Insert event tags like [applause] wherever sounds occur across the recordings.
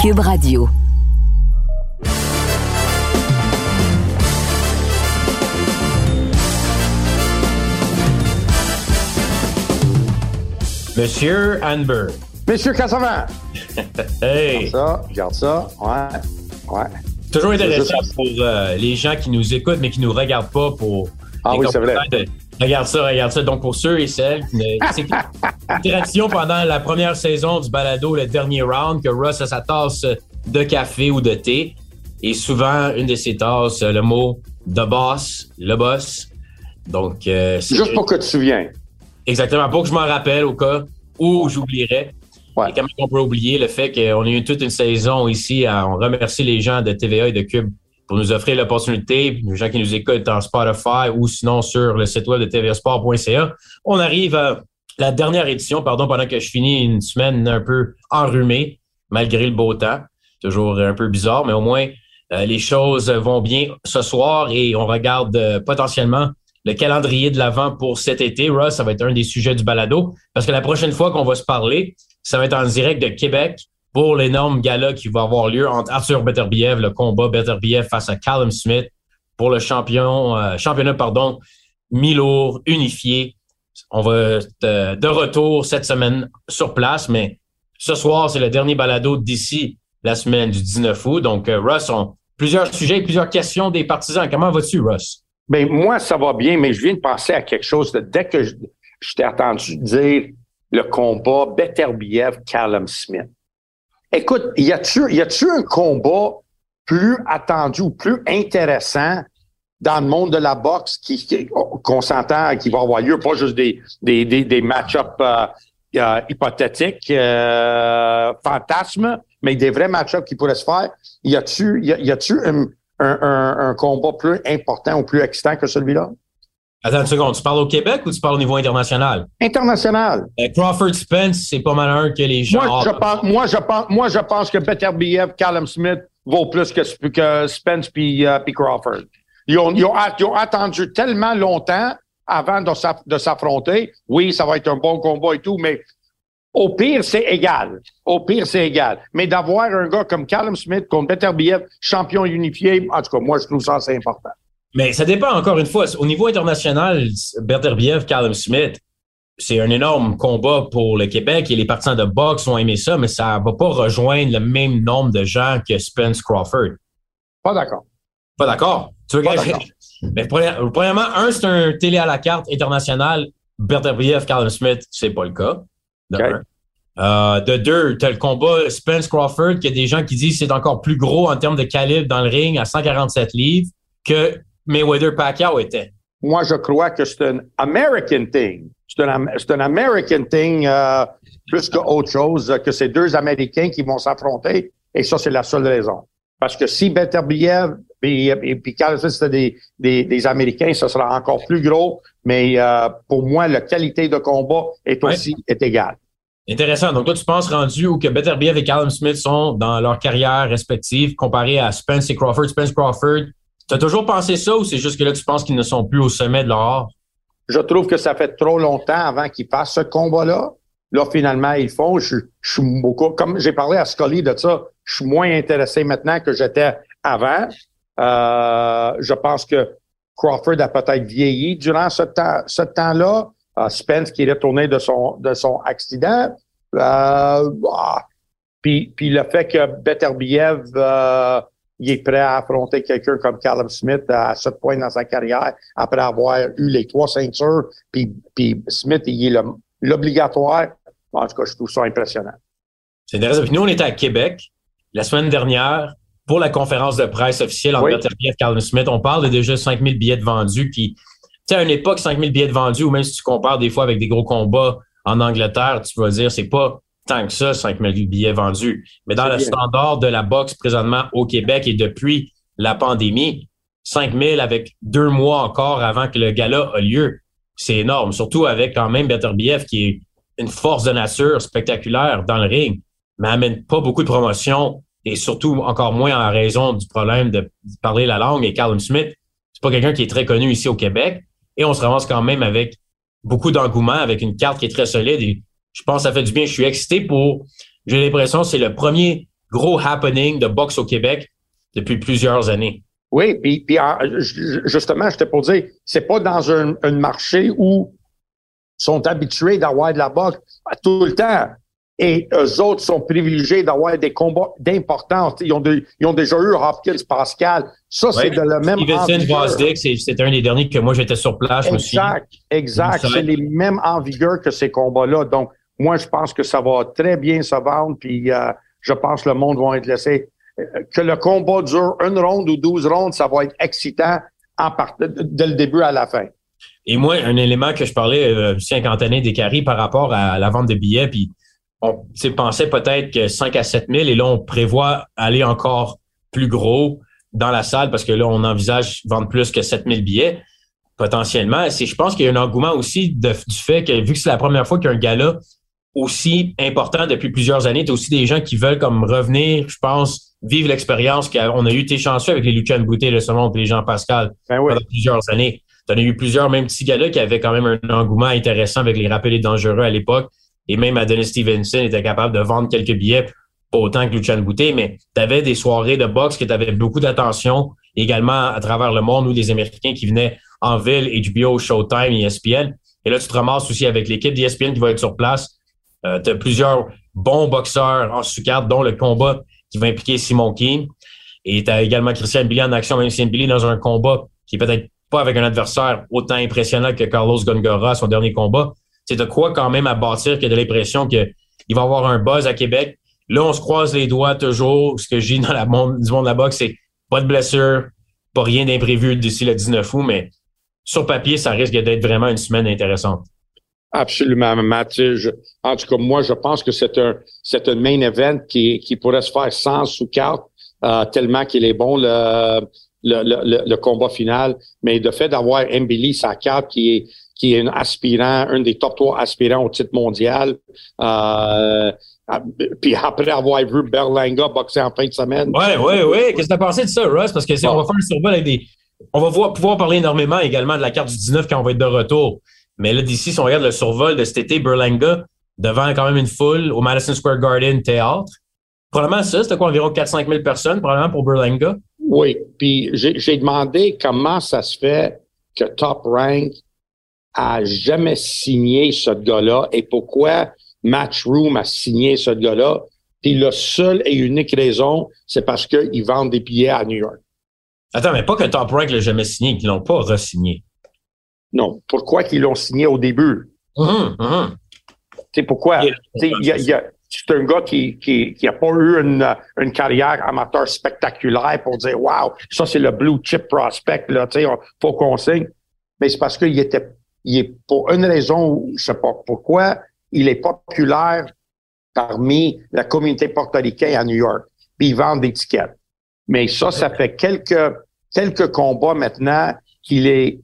Cube Radio. Monsieur Anber. Monsieur Cassavant. [laughs] hey. Regarde ça, regarde ça. Ouais, ouais. Toujours intéressant pour euh, les gens qui nous écoutent mais qui nous regardent pas pour. Ah oui, c'est vrai. De, regarde ça, regarde ça. Donc pour ceux et celles qui. [laughs] C'est une tradition pendant la première saison du balado, le dernier round, que Russ a sa tasse de café ou de thé. Et souvent, une de ses tasses, le mot The Boss, le boss. Donc, euh, Juste pour que tu te souviens. Exactement, pour que je m'en rappelle au cas où j'oublierais. Ouais. Et comment on peut oublier le fait qu'on a eu toute une saison ici à on remercie les gens de TVA et de Cube pour nous offrir l'opportunité, les gens qui nous écoutent en Spotify ou sinon sur le site web de tvsport.ca. On arrive à la dernière édition, pardon, pendant que je finis une semaine un peu enrhumée, malgré le beau temps. Toujours un peu bizarre, mais au moins euh, les choses vont bien ce soir et on regarde euh, potentiellement le calendrier de l'avant pour cet été. Russ, ça va être un des sujets du balado parce que la prochaine fois qu'on va se parler, ça va être en direct de Québec pour l'énorme gala qui va avoir lieu entre Arthur Beterbiev, le combat Beterbiev face à Callum Smith pour le champion, euh, championnat pardon, mi-lourd, unifié. On va être euh, de retour cette semaine sur place, mais ce soir, c'est le dernier balado d'ici la semaine du 19 août. Donc, euh, Russ, on, plusieurs sujets, plusieurs questions des partisans. Comment vas-tu, Russ? Ben moi, ça va bien, mais je viens de penser à quelque chose. De, dès que je, je t'ai entendu dire le combat Beterbiev-Callum Smith. Écoute, y a-tu y a-tu un combat plus attendu ou plus intéressant dans le monde de la boxe qui, qui qu'on s'entend qui va avoir lieu, pas juste des des des, match-ups euh, euh, hypothétiques, euh, fantasmes, mais des vrais match-ups qui pourraient se faire? Y a-tu y, a-tu un, un, un, un combat plus important ou plus excitant que celui-là? Attends une seconde, tu parles au Québec ou tu parles au niveau international? International. Euh, Crawford Spence, c'est pas mal un que les gens. Moi, je pense, moi, je pense, moi, je pense que Beterbiev, Callum Smith vaut plus que, que Spence puis uh, Crawford. Ils ont, ils, ont, ils ont, attendu tellement longtemps avant de s'affronter. Oui, ça va être un bon combat et tout, mais au pire, c'est égal. Au pire, c'est égal. Mais d'avoir un gars comme Callum Smith contre Beterbiev, champion unifié, en tout cas, moi, je trouve ça assez important. Mais ça dépend encore une fois. Au niveau international, Beterbiev, Callum Smith, c'est un énorme combat pour le Québec et les partisans de boxe ont aimé ça, mais ça va pas rejoindre le même nombre de gens que Spence Crawford. Pas d'accord. Pas d'accord? Tu veux [laughs] Mais premièrement, un, c'est un télé à la carte international. Beterbiev, Callum Smith, c'est pas le cas. De, Okay. euh, de deux, tu as le combat Spence Crawford, qui y a des gens qui disent que c'est encore plus gros en termes de calibre dans le ring à 147 livres que Mayweather Pacquiao était. Moi, je crois que c'est un American thing. C'est un, American thing euh, plus qu'autre chose, que c'est deux Américains qui vont s'affronter. Et ça, c'est la seule raison. Parce que si Beterbiev et, et puis Smith, c'était des, des, des, Américains, ça sera encore plus gros. Mais euh, pour moi, la qualité de combat est aussi Ouais. est égale. Intéressant. Donc, toi, tu penses rendu où que Beterbiev et Callum Smith sont dans leur carrière respective comparé à Spence et Crawford? Spence Crawford, tu as toujours pensé ça ou c'est juste que là, tu penses qu'ils ne sont plus au sommet de leur? Je trouve que ça fait trop longtemps avant qu'ils fassent ce combat-là. Là, finalement, ils font. Je, suis beaucoup, comme j'ai parlé à Scully de ça, je suis moins intéressé maintenant que j'étais avant. Euh, je pense que Crawford a peut-être vieilli durant ce temps, ce temps-là. Euh, Spence qui est retourné de son de son accident. Euh, ah, puis, puis le fait que Beterbiev euh, il est prêt à affronter quelqu'un comme Callum Smith à ce point dans sa carrière, après avoir eu les trois ceintures, puis, puis Smith, il est l'obligatoire. En tout cas, je trouve ça impressionnant. C'est intéressant. Puis nous, on était à Québec la semaine dernière pour la conférence de presse officielle entre Oui. Callum Smith. On parle de déjà 5000 billets de vendus qui, tu sais, à une époque, 5000 billets de vendus, ou même si tu compares des fois avec des gros combats en Angleterre, tu vas dire, c'est pas tant que ça, 5000 billets vendus. Mais dans le bien. standard de la boxe présentement au Québec et depuis la pandémie, 5000 avec deux mois encore avant que le gala a lieu, c'est énorme. Surtout avec quand même Beterbiev qui est une force de nature spectaculaire dans le ring, mais amène pas beaucoup de promotion et surtout encore moins en raison du problème de parler la langue. Et Callum Smith, c'est pas quelqu'un qui est très connu ici au Québec. Et on se ramasse quand même avec beaucoup d'engouement, avec une carte qui est très solide. Et je pense que ça fait du bien. Je suis excité pour, j'ai l'impression, que c'est le premier gros happening de boxe au Québec depuis plusieurs années. Oui, puis, puis justement, j'étais pour dire, c'est pas dans un, un marché où sont habitués d'avoir de la boxe tout le temps. Et eux autres sont privilégiés d'avoir des combats d'importance. Ils ont, ils ont déjà eu Hopkins, Pascal. Ça, c'est de la même Stevenson, c'est un des derniers que moi, j'étais sur place. Exact, exact. C'est les mêmes en vigueur que ces combats-là. Donc, moi, je pense que ça va très bien se vendre. Puis, euh, je pense que le monde va être laissé. Euh, que le combat dure une ronde ou douze rondes, ça va être excitant en part, dès le début à la fin. Et moi, un élément que je parlais, euh, cinquantaine des carrés par rapport à la vente de billets, puis on pensait peut-être que 5 à 7 000 et là, on prévoit aller encore plus gros dans la salle parce que là, on envisage vendre plus que 7 000 billets potentiellement. Je pense qu'il y a un engouement aussi du fait que vu que c'est la première fois qu'il y a un gala aussi important depuis plusieurs années, tu as aussi des gens qui veulent comme revenir, je pense, vivre l'expérience qu'on a eu. été chanceux avec les Lucien Boutet, le et les Jean Pascal ben pendant plusieurs années. Tu as eu plusieurs même petits galas qui avaient quand même un engouement intéressant avec les rappelés dangereux à l'époque. Et même Adonis Stevenson était capable de vendre quelques billets, pas autant que Lucien Boutet, mais tu avais des soirées de boxe qui avaient beaucoup d'attention également à travers le monde où des Américains qui venaient en ville, HBO, Showtime, ESPN. Et là, tu te ramasses aussi avec l'équipe d'ESPN qui va être sur place. Euh, tu as plusieurs bons boxeurs en sous dont le combat qui va impliquer Simon King. Et tu as également Christian Billy en action, même Christian Billy dans un combat qui est peut-être pas avec un adversaire autant impressionnant que Carlos Gongora, son dernier combat, c'est de quoi quand même à bâtir que de l'impression qu'il va avoir un buzz à Québec. Là, on se croise les doigts toujours. Ce que j'ai dans la monde, du monde de la boxe, c'est pas de blessure, pas rien d'imprévu d'ici le 19 août, mais sur papier, ça risque d'être vraiment une semaine intéressante. Absolument, Mathieu. en tout cas, moi, je pense que c'est un, c'est un main event qui, qui pourrait se faire sans sous carte, euh, tellement qu'il est bon le, le, le, le, combat final. Mais de fait d'avoir Mbili sa carte qui est qui est un aspirant, un des top trois aspirants au titre mondial. Euh, puis après avoir vu Berlanga boxer en fin de semaine. Ouais, ouais, ouais. Qu'est-ce que tu as pensé de ça, Russ? Parce que si on va faire un survol avec des. On va voir, pouvoir parler énormément également de la carte du 19 quand on va être de retour. Mais là, d'ici, si on regarde le survol de cet été, Berlanga, devant quand même une foule au Madison Square Garden Théâtre. Probablement ça, c'était quoi, environ 4-5 000 personnes, probablement pour Berlanga? Oui. Puis j'ai demandé comment ça se fait que Top Rank a jamais signé ce gars-là et pourquoi Matchroom a signé ce gars-là. Puis la seule et unique raison, c'est parce qu'ils vendent des billets à New York. Attends, mais pas que Top Rank l'a jamais signé, qu'ils l'ont pas re-signé. Non. Pourquoi qu'ils l'ont signé au début? Tu sais, pourquoi? c'est un gars qui, qui, qui a pas eu une, une carrière amateur spectaculaire pour dire, wow, ça, c'est le blue chip prospect, là, tu sais, faut qu'on signe. Mais c'est parce qu'il était il est pour une raison, je sais pas pourquoi, il est populaire parmi la communauté portoricaine à New York. Puis ils vendent des tickets. Mais ça, ça fait quelques quelques combats maintenant qu'il est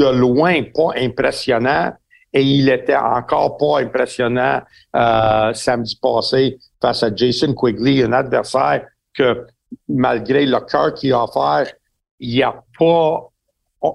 de loin pas impressionnant et il était encore pas impressionnant euh, samedi passé face à Jason Quigley, un adversaire que malgré le cœur qu'il a offert, il n'y a pas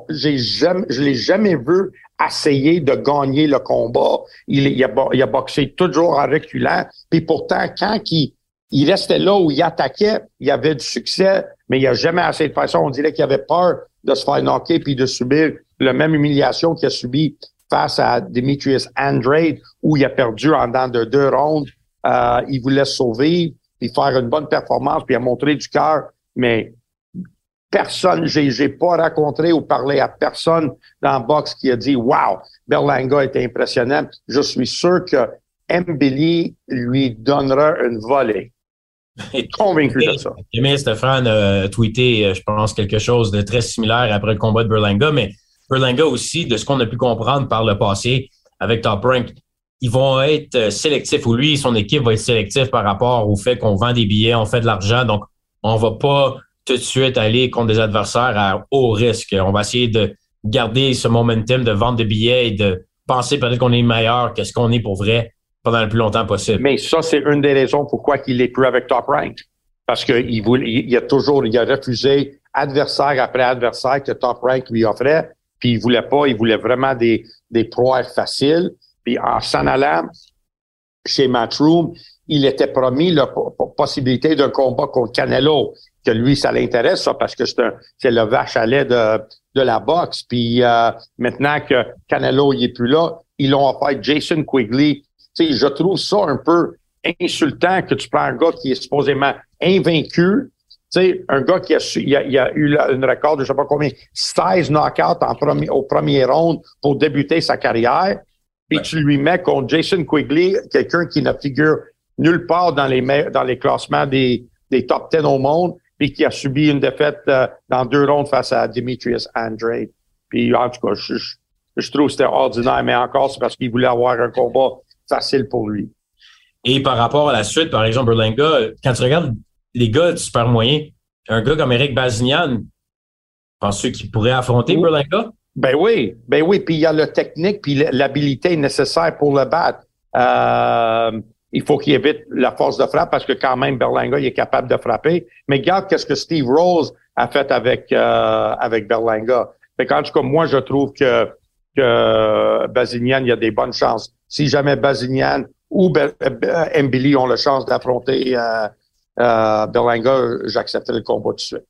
j'ai jamais, je l'ai jamais vu essayer de gagner le combat. Il, il, a, il a boxé toujours en reculant. Puis pourtant, quand il, il restait là où il attaquait, il avait du succès, mais il a jamais assez de façon. On dirait qu'il avait peur de se faire knocker puis de subir la même humiliation qu'il a subi face à Demetrius Andrade, où il a perdu en dans de deux rondes. Euh, il voulait sauver, puis faire une bonne performance, puis a montré du cœur. Mais personne, j'ai, j'ai pas rencontré ou parlé à personne dans le box qui a dit Wow, Berlanga était impressionnant. Je suis sûr que Mbili lui donnera une volée. Convaincu de ça. Stéphane a tweeté, euh, je pense, quelque chose de très similaire après le combat de Berlanga, mais Berlanga aussi, de ce qu'on a pu comprendre par le passé avec Top Rank, ils vont être euh, sélectifs, ou lui, son équipe va être sélectif par rapport au fait qu'on vend des billets, on fait de l'argent, donc on va pas tout de suite aller contre des adversaires à haut risque. On va essayer de garder ce momentum de vente de billets et de penser peut-être qu'on est meilleur que ce qu'on est pour vrai pendant le plus longtemps possible. Mais ça, c'est une des raisons pourquoi il est plus avec Top Rank. Parce qu'il voulait, il a toujours, il a refusé adversaire après adversaire que Top Rank lui offrait. Puis il voulait pas, il voulait vraiment des, des proies faciles. Puis en s'en allant chez Matchroom, il était promis la possibilité d'un combat contre Canelo, que lui, ça l'intéresse, ça, parce que c'est le vache à lait de, de la boxe. Puis euh, maintenant que Canelo il est plus là, ils l'ont offert Jason Quigley. Sais, je trouve ça un peu insultant que tu prends un gars qui est supposément invaincu, sais, un gars qui a, il a, il a eu une record de je sais pas combien, 16 knockouts en premier, au premier round pour débuter sa carrière, puis tu lui mets contre Jason Quigley, quelqu'un qui ne figure nulle part dans les dans les classements des, des top 10 au monde, puis qui a subi une défaite euh, dans deux rounds face à Demetrius Andrade. Puis en tout cas, je, je, trouve que c'était ordinaire, mais encore, c'est parce qu'il voulait avoir un combat facile pour lui. Et par rapport à la suite, par exemple, Berlinga, quand tu regardes les gars de super moyens, un gars comme Eric Bazignan, penses-tu qu'il pourrait affronter Berlinga? Ben oui, ben oui, puis il y a le technique puis l'habilité nécessaire pour le battre. Euh, il faut qu'il évite la force de frappe parce que quand même Berlinga il est capable de frapper. Mais regarde qu'est-ce que Steve Rose a fait avec euh, avec Berlinga. Fait en tout cas, moi je trouve que que Bazignan il y a des bonnes chances. Si jamais Bazignan ou Mbili ont la chance d'affronter euh, euh, Berlinga, j'accepterai le combat tout de suite.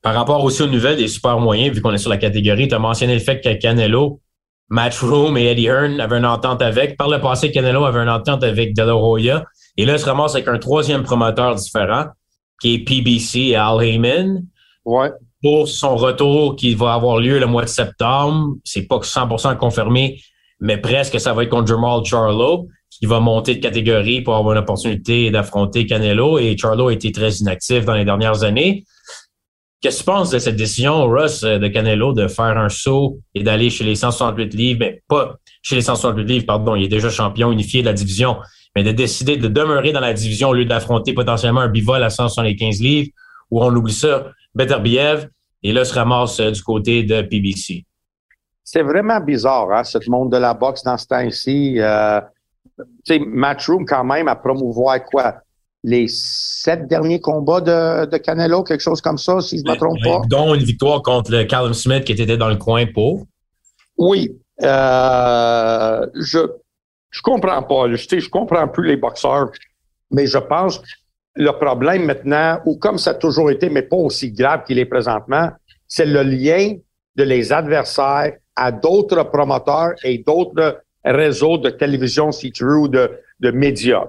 Par rapport aussi aux nouvelles des super moyens, vu qu'on est sur la catégorie, tu as mentionné le fait que Canelo, Matchroom et Eddie Hearn avaient une entente avec. Par le passé, Canelo avait une entente avec De La. Et là, il se ramasse avec un troisième promoteur différent, qui est PBC Al Heyman. Ouais. Pour son retour qui va avoir lieu le mois de septembre. C'est pas 100% confirmé, mais presque ça va être contre Jamal Charlo qui va monter de catégorie pour avoir une opportunité d'affronter Canelo. Et Charlo a été très inactif dans les dernières années. Qu'est-ce que tu penses de cette décision, Russ, de Canelo, de faire un saut et d'aller chez les 168 livres, mais pas chez les 168 livres, pardon, il est déjà champion unifié de la division, mais de décider de demeurer dans la division au lieu d'affronter potentiellement un bivol à 175 livres, où on oublie ça, Beterbiev, et là se ramasse euh, du côté de PBC. C'est vraiment bizarre, hein, ce monde de la boxe dans ce temps-ci. Euh, sais, Matchroom, quand même, à promouvoir quoi? Les sept derniers combats de, de Canelo, quelque chose comme ça, si je ne me trompe pas. Dont une victoire contre le Callum Smith qui était dans le coin pour. Oui. Euh, je je comprends pas. Je, je comprends plus les boxeurs, mais je pense le problème maintenant, ou comme ça a toujours été, mais pas aussi grave qu'il est présentement, c'est le lien de les adversaires à d'autres promoteurs et d'autres réseau de télévision, si tu veux, ou de, de médias.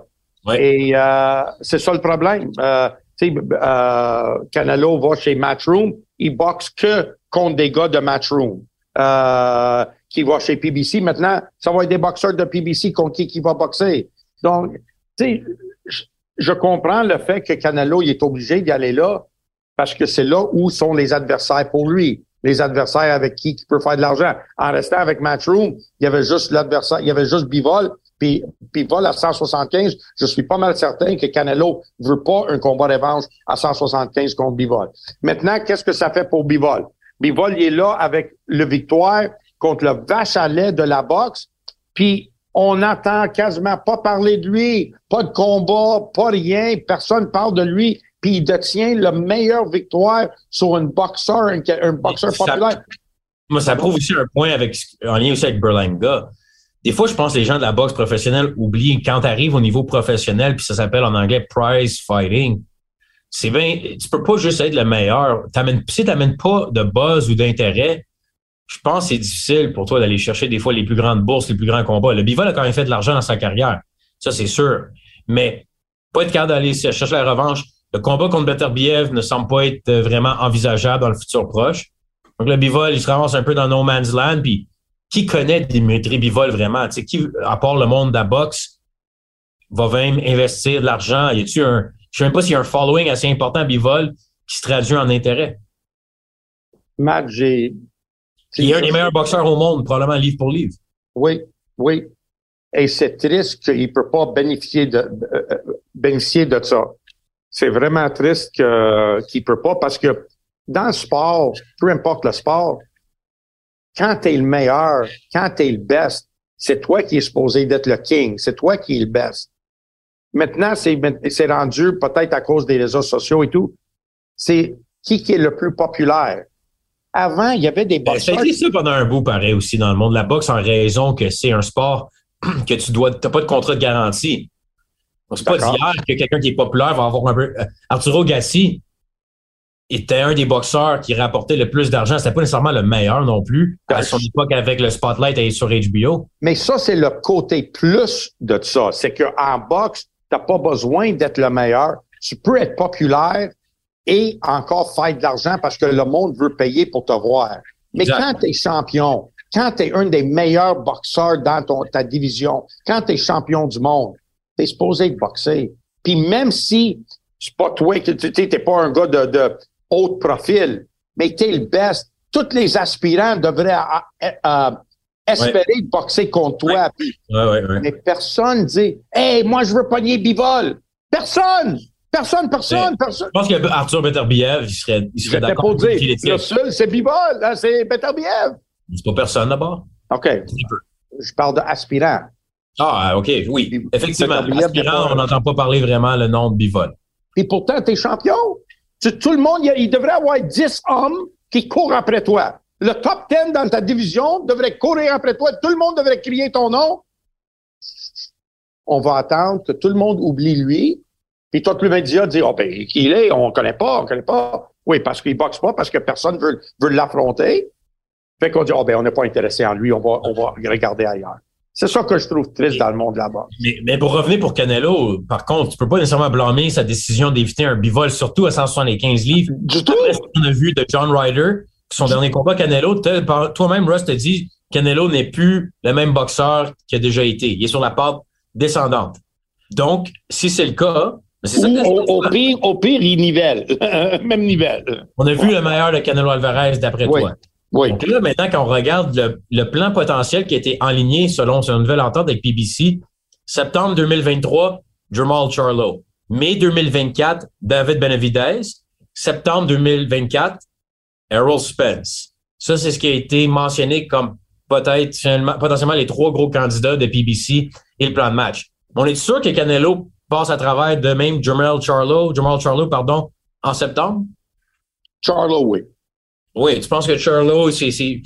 Et euh, c'est ça le problème. Euh, euh, Canelo va chez Matchroom, il boxe que contre des gars de Matchroom. Euh, qui va chez PBC. Maintenant, ça va être des boxeurs de PBC contre qui qui va boxer. Donc, tu sais, je, je comprends le fait que Canelo il est obligé d'y aller là parce que c'est là où sont les adversaires pour lui les adversaires avec qui il peut faire de l'argent. En restant avec Matchroom, il y avait juste l'adversaire, il y avait juste Bivol, puis Bivol à 175. Je suis pas mal certain que Canelo veut pas un combat revanche à 175 contre Bivol. Maintenant, qu'est-ce que ça fait pour Bivol? Bivol, il est là avec le victoire contre le vache à lait de la boxe, puis on n'entend quasiment pas parler de lui, pas de combat, pas rien, personne parle de lui puis il détient la meilleure victoire sur un boxeur, un, boxeur populaire. Moi, ça prouve aussi un point avec, en lien aussi avec Berlanga. Des fois, je pense que les gens de la boxe professionnelle oublient quand tu arrives au niveau professionnel, puis ça s'appelle en anglais prize fighting. C'est bien, tu peux pas juste être le meilleur. si tu n'amènes pas de buzz ou d'intérêt, je pense que c'est difficile pour toi d'aller chercher des fois les plus grandes bourses, les plus grands combats. Le Bivol a quand même fait de l'argent dans sa carrière. Ça, c'est sûr. Mais pas être capable d'aller chercher la revanche, le combat contre Beterbiev ne semble pas être euh, vraiment envisageable dans le futur proche. Donc, le Bivol, il se ramasse un peu dans no man's land. Puis, qui connaît Dimitri Bivol vraiment? Tu sais, qui, à part le monde de la boxe, va même investir de l'argent? Y a-tu un, je sais même pas s'il y a un following assez important à Bivol qui se traduit en intérêt. Matt, j'ai. Il est un des meilleurs boxeurs au monde, probablement livre pour livre. Oui, oui. Et c'est triste qu'il ne peut pas bénéficier de, euh, euh, bénéficier de ça c'est vraiment triste qu'il ne peut pas parce que dans le sport, peu importe le sport, quand tu es le meilleur, quand tu es le best, c'est toi qui es supposé d'être le king, c'est toi qui es le best. Maintenant, c'est rendu peut-être à cause des réseaux sociaux et tout. C'est qui qui est le plus populaire. Avant, il y avait des boxeurs. Ça a été ça pendant un bout, pareil, aussi, dans le monde de la boxe, en raison que c'est un sport [clears throat] que tu dois, t'as pas de contrat de garantie. C'est pas d'hier que quelqu'un qui est populaire va avoir un peu. Euh, Arturo Gassi était un des boxeurs qui rapportait le plus d'argent. C'était pas nécessairement le meilleur non plus à son époque avec le spotlight et sur HBO. Mais ça, c'est le côté plus de ça. C'est qu'en boxe, t'as pas besoin d'être le meilleur. Tu peux être populaire et encore faire de l'argent parce que le monde veut payer pour te voir. Mais quand tu es champion, quand tu es un des meilleurs boxeurs dans ton, ta division, quand tu es champion du monde, tu es supposé boxer. Puis même si c'est pas toi, tu n'es pas un gars de, de haut profil, mais tu es le best, tous les aspirants devraient euh, espérer boxer contre toi. mais personne dit Hey, moi je veux pogner Bivol. Personne! Personne, personne, personne. Je pense qu'Arthur Beterbiev, il serait, il serait d'accord. Dire, le seul, c'est Bivol, hein, c'est Beterbiev. C'est pas personne d'abord. OK. Je parle d'aspirant. Ah, OK, oui. Effectivement, aspirant, on n'entend pas parler vraiment le nom de Bivol. Et pourtant, tu es champion. tout le monde, il devrait y avoir 10 hommes qui courent après toi. Le top 10 dans ta division devrait courir après toi. Tout le monde devrait crier ton nom. On va attendre que tout le monde oublie lui puis toi, le média dit, oh, ben, qui il est? On ne connaît pas, on ne connaît pas. Oui, parce qu'il boxe pas, parce que personne veut, veut l'affronter. Fait qu'on dit, oh, ben, on n'est pas intéressé en lui, on va, on va regarder ailleurs. C'est ça que je trouve triste dans le monde là-bas. Mais, mais, pour revenir pour Canelo, par contre, tu peux pas nécessairement blâmer sa décision d'éviter un bivol, surtout à 175 livres. Du tout. Après ce qu'on a vu de John Ryder, son dernier combat Canelo, toi-même, Russ, te dit Canelo n'est plus le même boxeur qu'il a déjà été. Il est sur la pente descendante. Donc, si c'est le cas, au, pire, au pire, il nivelle. [laughs] Même nivelle. On a vu le meilleur de Canelo Alvarez d'après toi. Oui. Donc là, maintenant, quand on regarde le, plan potentiel qui a été enligné selon son nouvelle entente avec PBC, septembre 2023, Jamal Charlo. Mai 2024, David Benavidez. Septembre 2024, Errol Spence. Ça, c'est ce qui a été mentionné comme peut-être potentiellement les trois gros candidats de PBC et le plan de match. On est sûr que Canelo passe à travers de même Jamal Charlo, Jamal Charlo, pardon, en septembre? Charlo, oui. Oui, tu penses que Charlo, c'est.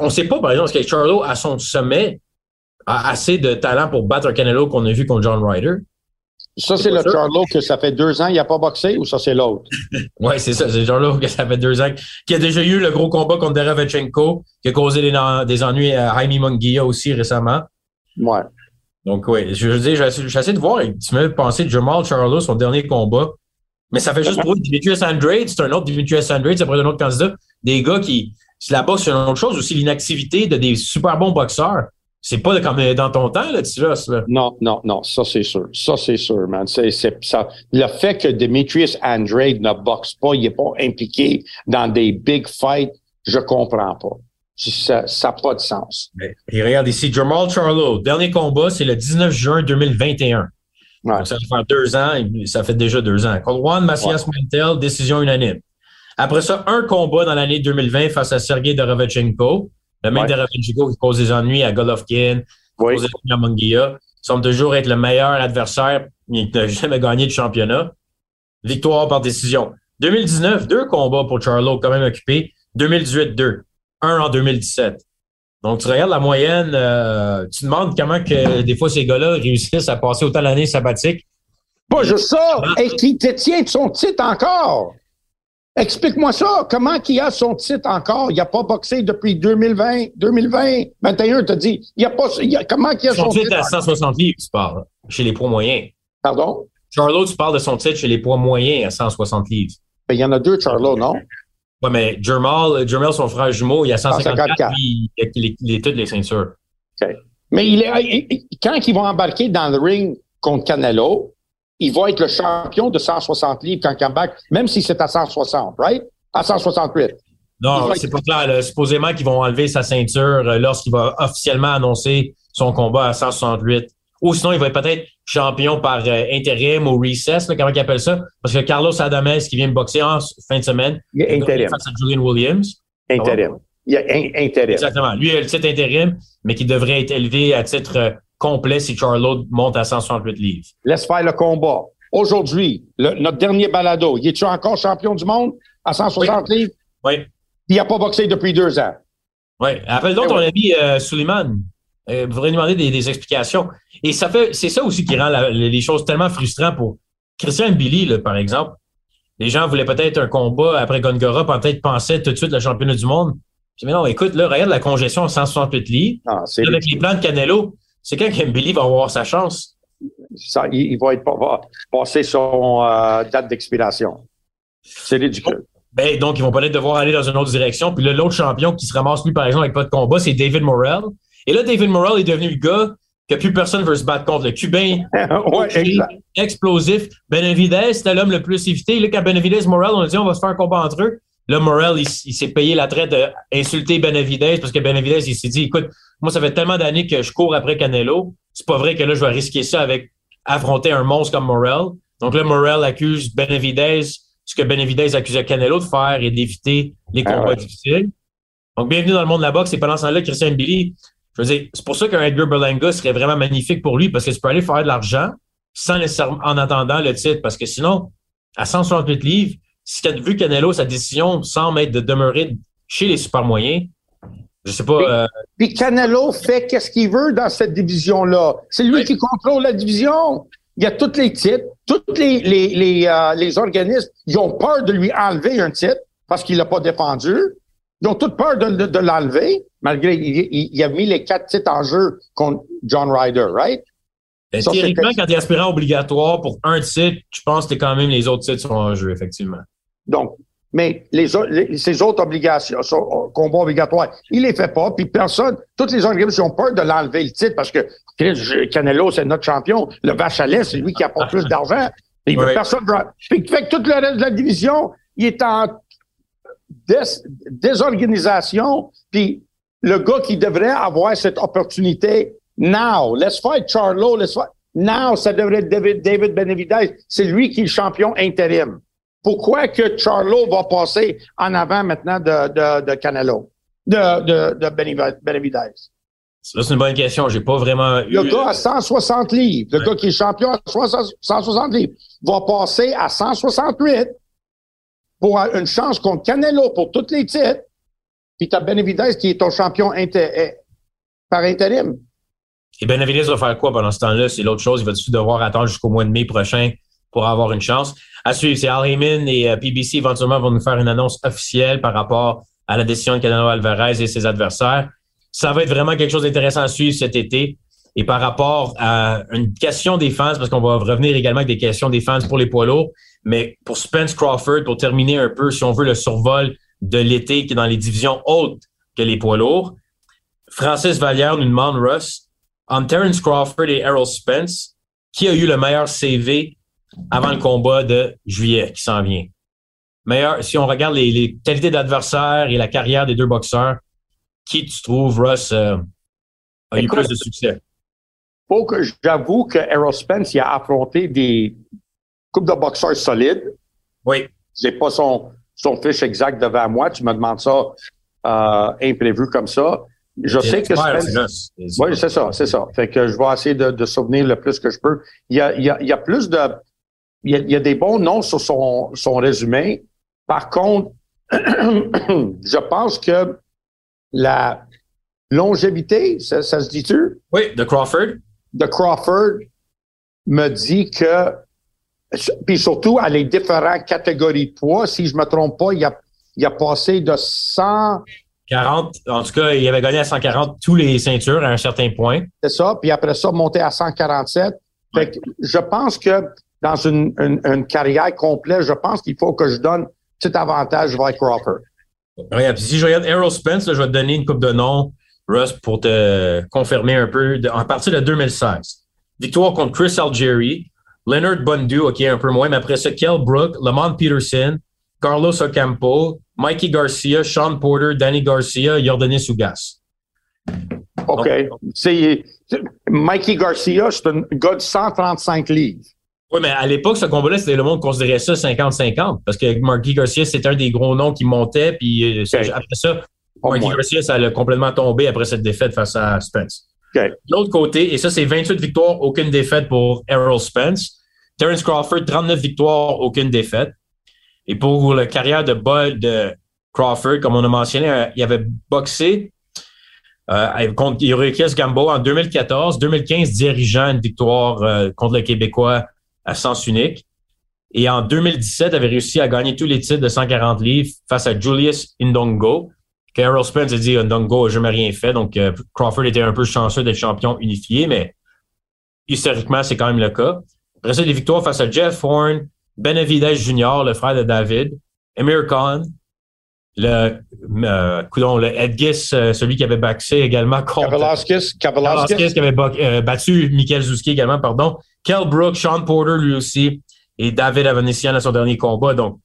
On ne sait pas, par exemple, est-ce que Charlo, à son sommet, a assez de talent pour battre un Canelo qu'on a vu contre John Ryder? Ça, c'est le Charlo que ça fait deux ans, il n'a pas boxé ou ça, c'est l'autre? [laughs] oui, c'est ça. C'est Charlo que ça fait deux ans, qui a déjà eu le gros combat contre Derevchenko, qui a causé des, des ennuis à Jaime Munguia aussi récemment. Ouais. Donc, oui, je veux dire, j'essaie de voir, tu m'as pensé Jamal Charlo, son dernier combat, mais ça fait juste [laughs] pour Dimitrius Andrade, c'est un autre Dimitrius Andrade, c'est après un autre candidat. Des gars qui, boxe, c'est une autre chose, aussi l'inactivité de des super bons boxeurs. C'est pas comme dans ton temps, là, tu là. Non, non, non, ça c'est sûr. Ça c'est sûr, man. Ça. Le fait que Dimitrius Andrade ne boxe pas, il n'est pas impliqué dans des big fights, je comprends pas. Ça n'a pas de sens. Et regarde ici, Jamal Charlo, dernier combat, c'est le 19 juin 2021. ça va faire deux ans, ça fait déjà deux ans. Contre Juan Macias Mantel, décision unanime. Après ça, un combat dans l'année 2020 face à Sergei Derevchenko. Le même ouais. qui cause des ennuis à Golovkin, oui. cause des ennuis à Munguia. semble toujours être le meilleur adversaire, mais n'a jamais gagné de championnat. Victoire par décision. 2019, deux combats pour Charlo, quand même occupé. 2018, deux un en 2017. Donc, tu regardes la moyenne, euh, tu te demandes comment que des fois ces gars-là réussissent à passer autant l'année sabbatique. Pas juste ça, et qui détient son titre encore? Explique-moi ça. Comment qu'il a son titre encore? Il n'a pas boxé depuis 2020, 2020, 21, tu dit. Il a pas, il a, comment qu'il a son, son titre? à 160 livres, tu parles, chez les poids moyens. Pardon? Charlot, tu parles de son titre chez les poids moyens à 160 livres. Ben, il y en a deux, Charlot, non? Oui, mais Jermal, Jermal, son frère jumeau, il a 154, il a les, les, toutes les ceintures. OK. Mais il est, quand ils vont embarquer dans le ring contre Canelo, il va être le champion de 160 livres quand il embarque, même si c'est à 160, right? À 168. Non, c'est pas clair. Supposément qu'ils vont enlever sa ceinture euh, lorsqu'il va officiellement annoncer son combat à 168. Ou sinon, il va être peut-être champion par euh, intérim ou recess, là, comment ils appellent ça? Parce que Carlos Adames, qui vient de boxer en fin de semaine, il a intérim. face à Julian Williams. Intérim. Il y a intérim. Exactement. Lui, il a le titre intérim, mais qui devrait être élevé à titre euh, complet si Charlotte monte à 168 livres. Laisse faire le combat. Aujourd'hui, notre dernier balado, il est-tu encore champion du monde à 160 livres? Oui. Il n'a pas boxé depuis deux ans. Oui. Après, donc, on a mis euh, Suleiman. Euh, vous demander des, explications. Et ça fait, c'est ça aussi qui rend les choses tellement frustrantes pour Christian Billy, là, par exemple. Les gens voulaient peut-être un combat après Gongora, peut-être pensaient tout de suite le championnat du monde. Je dis, mais non, écoute, là, regarde la congestion à 168 lits. Ah, avec les plans de Canelo, c'est quand Billy va avoir sa chance? Ça, il, va être passer son euh, date d'expiration. C'est ridicule. Ben, donc, ils vont peut-être devoir aller dans une autre direction. Puis là, l'autre champion qui se ramasse, lui, par exemple, avec pas de combat, c'est David Morrell. Et là, David Morrell est devenu le gars que plus personne veut se battre contre. Le Cubain [laughs] explosif. Benavidez, c'était l'homme le plus évité. Là, quand Benavidez Morrell, on a dit on va se faire un combat entre eux. Là, Morrell, il, s'est payé la traite d'insulter Benavidez parce que Benavidez, il s'est dit, écoute, moi, ça fait tellement d'années que je cours après Canelo. C'est pas vrai que là, je vais risquer ça avec affronter un monstre comme Morrell. Donc là, Morrell accuse Benavidez, ce que Benavidez accusait Canelo de faire et d'éviter les ah combats difficiles. Donc, bienvenue dans le monde de la boxe. Et pendant ce temps-là, Christian Billy, je veux dire, c'est pour ça qu'un Edgar Berlanga serait vraiment magnifique pour lui parce que tu peux aller faire de l'argent sans nécessairement en attendant le titre. Parce que sinon, à 168 livres, si tu as vu Canelo, sa décision semble être de demeurer chez les super moyens, je sais pas. Euh, puis, Canelo fait qu'est-ce qu'il veut dans cette division-là. C'est lui qui contrôle la division. Il y a tous les titres, tous les, les, les, euh, les organismes, ils ont peur de lui enlever un titre parce qu'il l'a pas défendu. Ils ont toute peur de, de, l'enlever, malgré il, il, a mis les quatre titres en jeu contre John Ryder, right? Ben, théoriquement, quand tu es aspirant obligatoire pour un titre, je pense que quand même les autres titres sont en jeu, effectivement. Donc, mais les, ces autres obligations, sont, combats obligatoires, il les fait pas, puis personne, toutes les organismes ont peur de l'enlever le titre parce que Canelo, c'est notre champion. Le vache à lait, c'est lui qui apporte plus d'argent. Et personne Puis fait que tout le reste de la division, il est en désorganisation. Puis le gars qui devrait avoir cette opportunité, now, let's fight Charlo, let's fight. Now, ça devrait être David, David Benavidez. C'est lui qui est le champion intérim. Pourquoi que Charlo va passer en avant maintenant de, de, de Canelo, de, de, de Benavidez? Ça, c'est une bonne question. J'ai pas vraiment eu... Le gars à 160 livres, le gars qui est champion à 160 livres, va passer à 168 pour une chance contre Canelo pour tous les titres. Puis t'as Benavidez qui est ton champion eh, par intérim. Et Benavidez va faire quoi pendant ce temps-là? C'est l'autre chose. Il va-tu devoir attendre jusqu'au mois de mai prochain pour avoir une chance? À suivre, c'est Al Heyman et euh, PBC éventuellement vont nous faire une annonce officielle par rapport à la décision de Canelo Alvarez et ses adversaires. Ça va être vraiment quelque chose d'intéressant à suivre cet été. Et par rapport à une question des fans, parce qu'on va revenir également avec des questions des fans pour les poids lourds, mais pour Spence Crawford, pour terminer un peu, si on veut, le survol de l'été qui est dans les divisions hautes que les poids lourds, Francis Vallière nous demande, Russ, entre Terence Crawford et Errol Spence, qui a eu le meilleur CV avant le combat de juillet qui s'en vient? Meilleur, si on regarde les, qualités d'adversaire et la carrière des deux boxeurs, qui tu trouves, Russ, euh, a eu plus de succès? Que j'avoue que Errol Spence il a affronté des coupes de boxeurs solides. Oui. J'ai pas son, son fiche exact devant moi. Tu me demandes ça euh, imprévu comme ça. Je sais que Spence... Oui, c'est ça, c'est ça. Fait que je vais essayer de, de souvenir le plus que je peux. Il y a, il y a, il y a plus de... Il y, a, il y a des bons noms sur son, son résumé. Par contre, [clears throat] je pense que la longévité, ça, ça se dit-tu? Oui, de Crawford. De Crawford me dit que puis surtout à les différentes catégories de poids. Si je me trompe pas, il a, il a passé de 100... 40, en tout cas, il avait gagné à 140 tous les ceintures à un certain point. C'est ça, puis après ça, monté à 147. Fait que je pense que dans une, une, carrière complète, je pense qu'il faut que je donne petit avantage vers Crawford. Regarde, si je regarde Errol Spence, je vais te donner une coupe de noms, Russ, pour te confirmer un peu. En partir de 2016, victoire contre Chris Algieri, Leonard Bundu, OK, un peu moins, mais après ça, Kell Brook, Lamont Peterson, Carlos Ocampo, Mikey Garcia, Sean Porter, Danny Garcia, Jordanis Ugas. OK. C'est, Mikey Garcia, c'est un gars de 135 livres. Oui, mais à l'époque, ce combat-là, c'était le monde considérait ça 50-50 parce que Mikey Garcia, c'était un des gros noms qui montait. Puis euh, après ça, Mikey Garcia, ça a complètement tombé après cette défaite face à Spence. De l'autre côté, et ça, c'est 28 victoires, aucune défaite pour Errol Spence. Terence Crawford, 39 victoires, aucune défaite. Et pour la carrière de Bud de Crawford, comme on a mentionné, euh, il avait boxé Euh, contre Yurikias Gambo en 2014, 2015, dirigeant une victoire euh, contre le Québécois à sens unique. Et en 2017, avait réussi à gagner tous les titres de 140 livres face à Julius Indongo. Carol Spence a dit Indongo n'a jamais rien fait, donc euh, Crawford était un peu chanceux d'être champion unifié, mais historiquement, c'est quand même le cas. Après ça, des victoires face à Jeff Horn, Benavidez Jr., le frère de David, Emir Khan, le, euh, le Edgis, euh, celui qui avait baxé également contre. Kavalaskis, Kavalaskis qui avait euh, battu Michael Zuski également, pardon. Kel Brook, Sean Porter lui aussi, et David Avanesian à son dernier combat. Donc,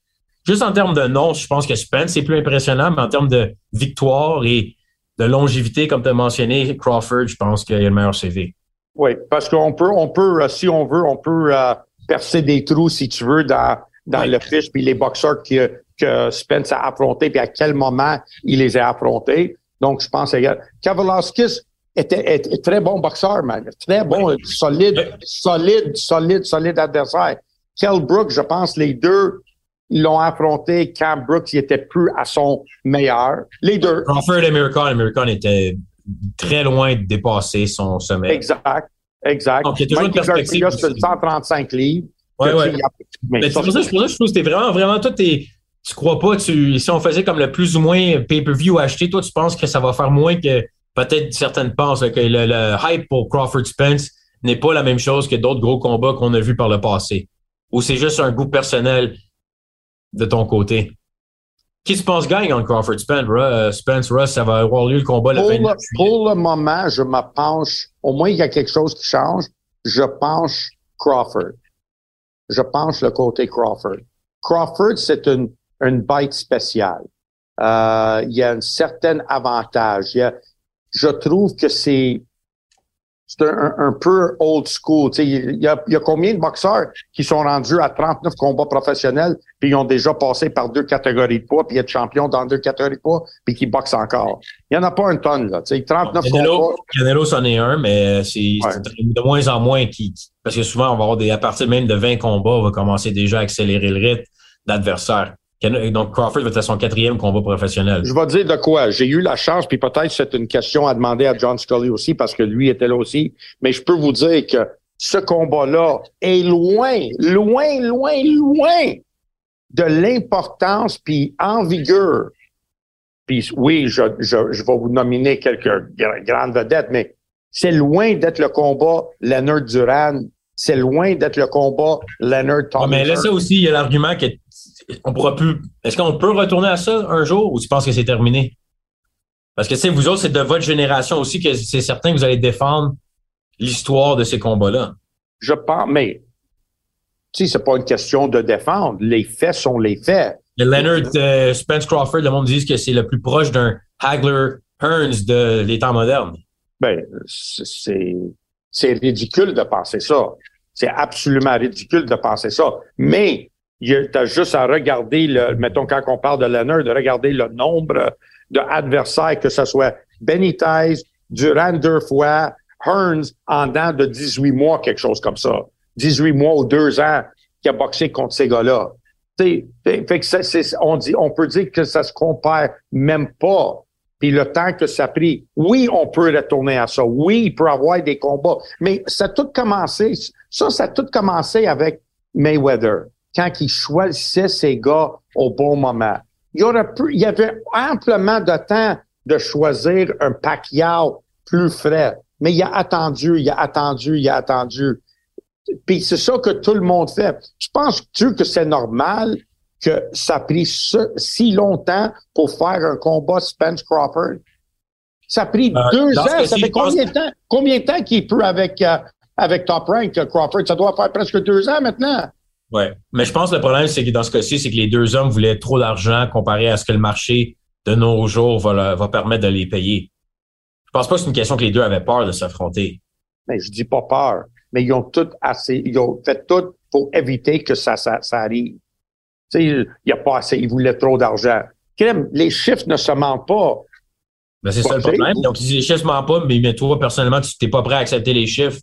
juste en termes de nom, je pense que Spence est plus impressionnant, mais en termes de victoire et de longévité, comme tu as mentionné, Crawford, je pense qu'il a le meilleur CV. Oui, parce qu'on peut, on peut, euh, si on veut, on peut percer des trous, si tu veux, dans, dans le fiche, puis les boxeurs qui, que Spence a affronté puis à quel moment il les a affrontés. Donc, je pense que Kavalaskis était, était, très bon boxeur, man. Très bon, solide, solide, solide, solide adversaire. Kell Brooks, je pense, les deux, l'ont affronté quand Brooks il était plus à son meilleur. Les deux. Crawford et American, American était très loin de dépasser son sommet. Exact. Exact. Donc, il y a toujours une perspective. 135 livres. Ouais, ouais. Mais c'est pour ça, je trouve que c'était vraiment, vraiment, tout est, tu crois pas, tu, si on faisait comme le plus ou moins pay-per-view acheté, toi, tu penses que ça va faire moins que peut-être certaines pensent que le, hype pour Crawford Spence n'est pas la même chose que d'autres gros combats qu'on a vus par le passé. Ou c'est juste un goût personnel de ton côté? Qui se pense gagne en Crawford Spence? Euh, Spence, Russ, ça va avoir lieu le combat le pour, le, pour le moment, je me penche, au moins il y a quelque chose qui change, je penche Crawford. Je penche le côté Crawford. Crawford, c'est une une bête spéciale. Euh, il y a un certain avantage. Je trouve que c'est c'est un, peu old school. il, y a, il y a combien de boxeurs qui sont rendus à 39 combats professionnels, puis ils ont déjà passé par deux catégories de poids, puis être champion dans deux catégories de poids, puis qui boxent encore. Il n'y en a pas un tonne, là. 39 Canelo, combats. Canelo, c'en est un, mais c'est de moins en moins qui, parce que souvent, on va avoir des, à partir même de 20 combats, on va commencer déjà à accélérer le rythme d'adversaire. Donc, Crawford va être son quatrième combat professionnel. Je vais dire de quoi. J'ai eu la chance, puis peut-être c'est une question à demander à John Scully aussi, parce que lui était là aussi. Mais je peux vous dire que ce combat-là est loin, loin, loin, loin de l'importance, puis en vigueur. Puis oui, je, je, je vais vous nominer quelques grandes vedettes, mais c'est loin d'être le combat Leonard Duran. C'est loin d'être le combat Leonard Thomas. mais là, ça aussi, il y a l'argument que on pourra plus. Est-ce qu'on peut retourner à ça un jour ou tu penses que c'est terminé? Parce que, tu sais, vous autres, c'est de votre génération aussi que c'est certain que vous allez défendre l'histoire de ces combats-là. Je pense, mais, tu sais, c'est pas une question de défendre. Les faits sont les faits. Le Leonard euh, Spence Crawford, le monde dit que c'est le plus proche d'un Hagler Hearns de, des temps modernes. Ben, c'est, c'est ridicule de penser ça. C'est absolument ridicule de penser ça. Mais, tu as juste à regarder, le, mettons, quand on parle de Leonard, de regarder le nombre d'adversaires, que ce soit Benitez, Durand deux fois, Hearns en dedans de 18 mois, quelque chose comme ça. 18 mois ou deux ans qui a boxé contre ces gars-là. Fait que on, dit, on peut dire que ça se compare même pas. Puis le temps que ça a pris, oui, on peut retourner à ça. Oui, il peut avoir des combats. Mais ça a tout commencé, ça, ça a tout commencé avec Mayweather quand il choisissait ses gars au bon moment. Il y, aurait pu, il y avait amplement de temps de choisir un Pacquiao plus frais. Mais il a attendu, il a attendu, il a attendu. Puis c'est ça que tout le monde fait. Tu que c'est normal que ça a pris si longtemps pour faire un combat Spence Crawford? Ça a pris euh, deux ans. Ça fait combien de temps? Combien de temps qu'il peut avec, euh, avec Top Rank Crawford? Ça doit faire presque deux ans maintenant. Oui. Mais je pense que le problème, c'est que dans ce cas-ci, c'est que les deux hommes voulaient trop d'argent comparé à ce que le marché de nos jours va, va permettre de les payer. Je pense pas que c'est une question que les deux avaient peur de s'affronter. Mais je dis pas peur. Mais ils ont tout assez, ils ont fait tout pour éviter que ça, ça, ça arrive. Tu sais, il y a pas assez, ils voulaient trop d'argent. Les chiffres ne se mentent pas. Ben, c'est ça le problème. Donc, les chiffres ne mentent pas, mais toi, personnellement, tu n'es pas prêt à accepter les chiffres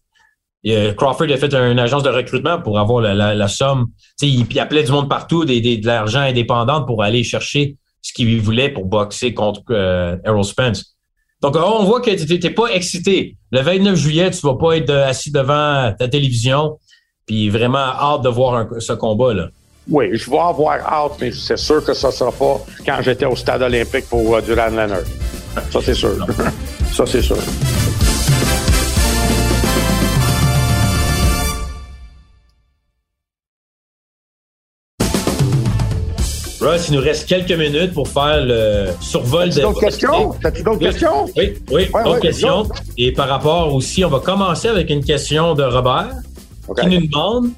Crawford a fait une agence de recrutement pour avoir la, somme. Il, appelait du monde partout, des, de l'argent indépendant pour aller chercher ce qu'il voulait pour boxer contre euh, Errol Spence. Donc, on voit que tu n'es pas excité. Le 29 juillet, tu vas pas être assis devant ta télévision, puis vraiment hâte de voir ce combat-là. Oui, je vais avoir hâte, mais c'est sûr que ça ne sera pas quand j'étais au stade olympique pour euh, Duran Leonard. Ça, c'est sûr. [laughs] ça, c'est sûr. Russ, il nous reste quelques minutes pour faire le survol de. d'autres questions? T'as-tu d'autres questions? Oui, oui, d'autres questions. Et par rapport aussi, on va commencer avec une question de Robert qui nous demande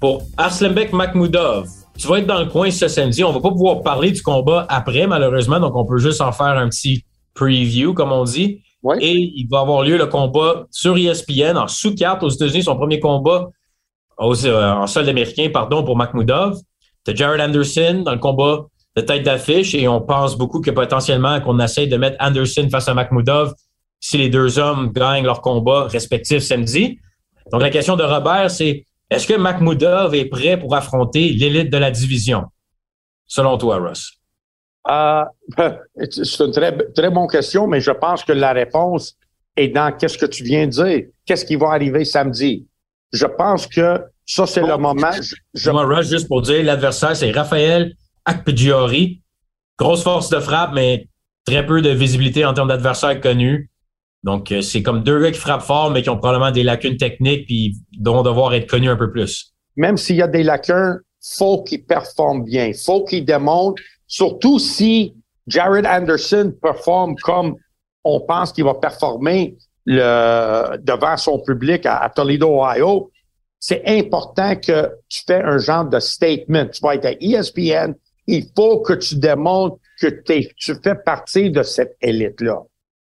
pour Arslanbek Makhmoudov. Tu vas être dans le coin ce samedi. On va pas pouvoir parler du combat après, malheureusement, donc on peut juste en faire un petit preview, comme on dit. Et il va avoir lieu le combat sur ESPN en sous-carte aux États-Unis, son premier combat euh, en sol américain, pardon, pour Makhmoudov. T'as Jared Anderson dans le combat de tête d'affiche et on pense beaucoup que potentiellement qu'on essaie de mettre Anderson face à Makhmoudov si les deux hommes gagnent leur combat respectif samedi. Donc la question de Robert, c'est est-ce que Makhmoudov est prêt pour affronter l'élite de la division? Selon toi, Russ? Euh, [laughs] c'est une très, très bonne question, mais je pense que la réponse est dans qu'est-ce que tu viens de dire. Qu'est-ce qui va arriver samedi? Je pense que ça, c'est le moment. Je... Moi, Rush, juste pour dire, l'adversaire, c'est Raphaël Akpedjiori. Grosse force de frappe, mais très peu de visibilité en termes d'adversaire connu. Donc, euh, c'est comme deux gars qui frappent fort, mais qui ont probablement des lacunes techniques, puis vont devoir être connus un peu plus. Même s'il y a des lacunes, faut qu'ils performent bien. Faut qu'ils démontrent, surtout si Jared Anderson performe comme on pense qu'il va performer le, devant son public à Toledo, Ohio c'est important que tu fais un genre de statement. Tu vas être à ESPN, il faut que tu démontres que tu fais partie de cette élite-là.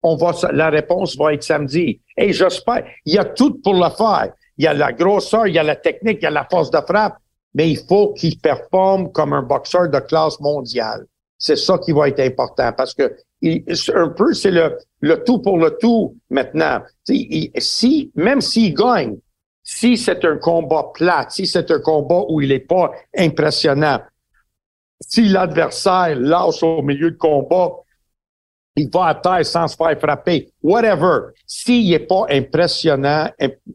On va, la réponse va être samedi. Et j'espère, il y a tout pour le faire. Il y a la grosseur, il y a la technique, il y a la force de frappe, mais il faut qu'il performe comme un boxeur de classe mondiale. C'est ça qui va être important parce que un peu, c'est le, le tout pour le tout maintenant. si, même s'il gagne, si c'est un combat plat, si c'est un combat où il n'est pas impressionnant, si l'adversaire lâche au milieu de combat, il va à terre sans se faire frapper, whatever. S'il n'est pas impressionnant,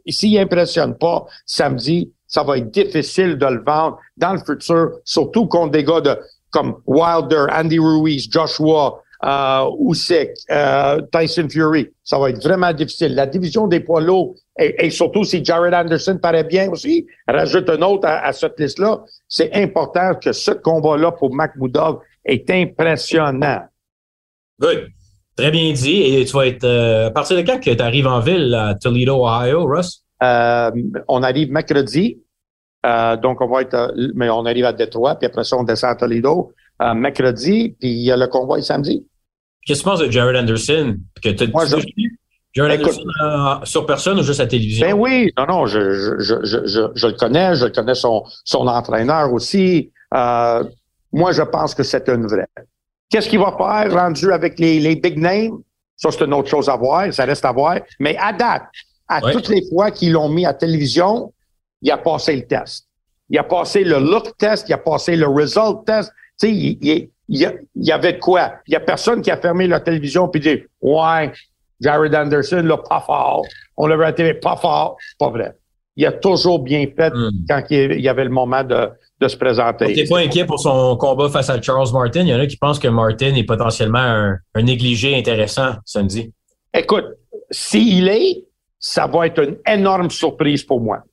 s'il impressionne pas samedi, ça va être difficile de le vendre dans le futur, surtout contre des gars de, comme Wilder, Andy Ruiz, Joshua, euh, Usyk, euh, Tyson Fury. Ça va être vraiment difficile. La division des poids lourds, et, surtout si Jared Anderson paraît bien aussi, rajoute un autre à, cette liste-là, c'est important que ce combat-là pour Makhmoudov est impressionnant. Good. Très bien dit. Et tu vas être euh, à partir de quand que tu arrives en ville à Toledo, Ohio, Russ? Euh, on arrive mercredi. Euh, donc, on va être, mais on arrive à Détroit, puis après ça, on descend à Toledo mercredi, puis il y a le convoi samedi. Qu'est-ce que tu penses de Jared Anderson? Que je... Jared Anderson euh, sur personne ou juste à la télévision? Ben oui, non, non, je, je, je, je, le connais, je connais son, son entraîneur aussi. Euh, moi, je pense que c'est une vraie. Qu'est-ce qu'il va faire rendu avec les, les big names? Ça, c'est une autre chose à voir, ça reste à voir. Mais à date, à toutes les fois qu'ils l'ont mis à télévision, il a passé le test. Il a passé le look test, il a passé le result test. Tu sais, il, il, il y, avait de quoi. Il y a personne qui a fermé la télévision puis dit Ouais, Jared Anderson, là, pas fort. On l'a vu à la télé, pas fort. Pas vrai. Il a toujours bien fait hmm. quand il y avait le moment de, de se présenter. Tu pas inquiet pour son combat face à Charles Martin? Il y en a qui pensent que Martin est potentiellement un, un négligé intéressant samedi. Écoute, s'il est, ça va être une énorme surprise pour moi.